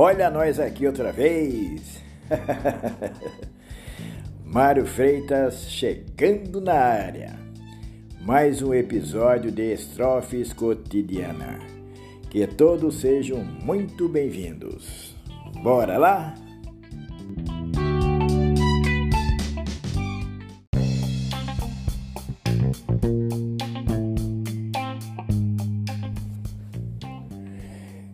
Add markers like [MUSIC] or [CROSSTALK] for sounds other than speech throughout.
Olha nós aqui outra vez. [LAUGHS] Mário Freitas chegando na área. Mais um episódio de Estrofes Cotidiana. Que todos sejam muito bem-vindos. Bora lá?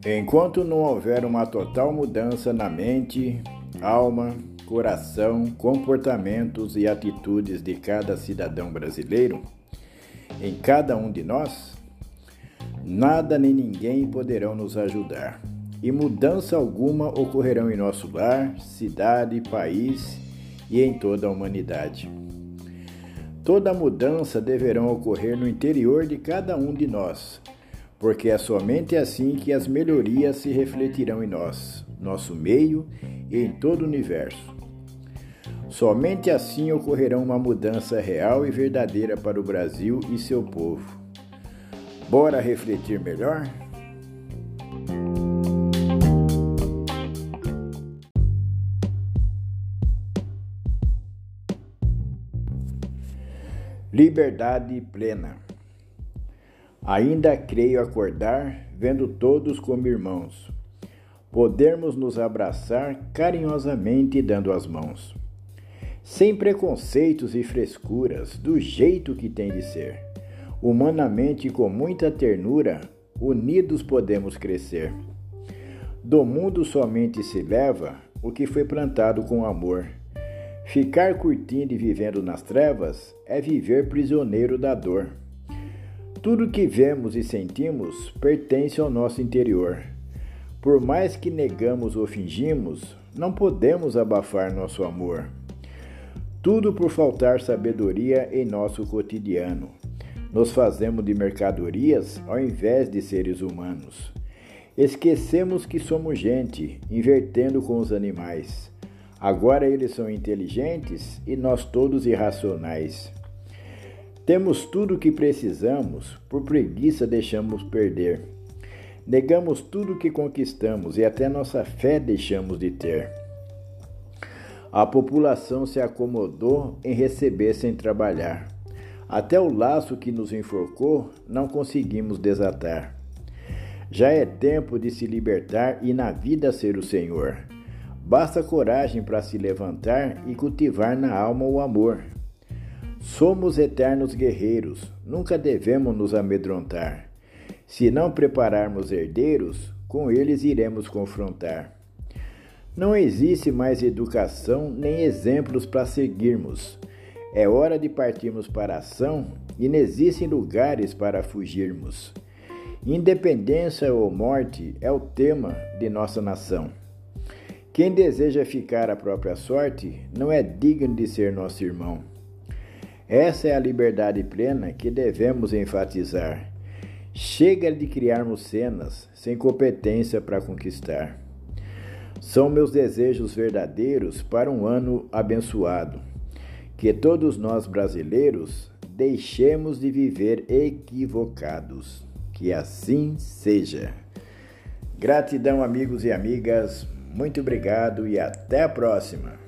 Enquanto não houver uma total mudança na mente, alma, coração, comportamentos e atitudes de cada cidadão brasileiro, em cada um de nós, nada nem ninguém poderão nos ajudar. E mudança alguma ocorrerão em nosso lar, cidade, país e em toda a humanidade. Toda mudança deverá ocorrer no interior de cada um de nós, porque é somente assim que as melhorias se refletirão em nós, nosso meio e em todo o universo. Somente assim ocorrerá uma mudança real e verdadeira para o Brasil e seu povo. Bora refletir melhor? Liberdade plena. Ainda creio acordar, vendo todos como irmãos, podermos nos abraçar carinhosamente dando as mãos, sem preconceitos e frescuras, do jeito que tem de ser. Humanamente, com muita ternura, unidos podemos crescer. Do mundo somente se leva o que foi plantado com amor. Ficar curtindo e vivendo nas trevas é viver prisioneiro da dor. Tudo que vemos e sentimos pertence ao nosso interior. Por mais que negamos ou fingimos, não podemos abafar nosso amor. Tudo por faltar sabedoria em nosso cotidiano. Nos fazemos de mercadorias ao invés de seres humanos. Esquecemos que somos gente, invertendo com os animais. Agora eles são inteligentes e nós todos irracionais. Temos tudo o que precisamos, por preguiça deixamos perder. Negamos tudo o que conquistamos e até nossa fé deixamos de ter. A população se acomodou em receber sem trabalhar. Até o laço que nos enforcou não conseguimos desatar. Já é tempo de se libertar e na vida ser o Senhor. Basta coragem para se levantar e cultivar na alma o amor. Somos eternos guerreiros, nunca devemos nos amedrontar. Se não prepararmos herdeiros, com eles iremos confrontar. Não existe mais educação nem exemplos para seguirmos. É hora de partirmos para a ação e não existem lugares para fugirmos. Independência ou morte é o tema de nossa nação. Quem deseja ficar à própria sorte não é digno de ser nosso irmão. Essa é a liberdade plena que devemos enfatizar. Chega de criarmos cenas sem competência para conquistar. São meus desejos verdadeiros para um ano abençoado. Que todos nós brasileiros deixemos de viver equivocados. Que assim seja. Gratidão, amigos e amigas. Muito obrigado e até a próxima.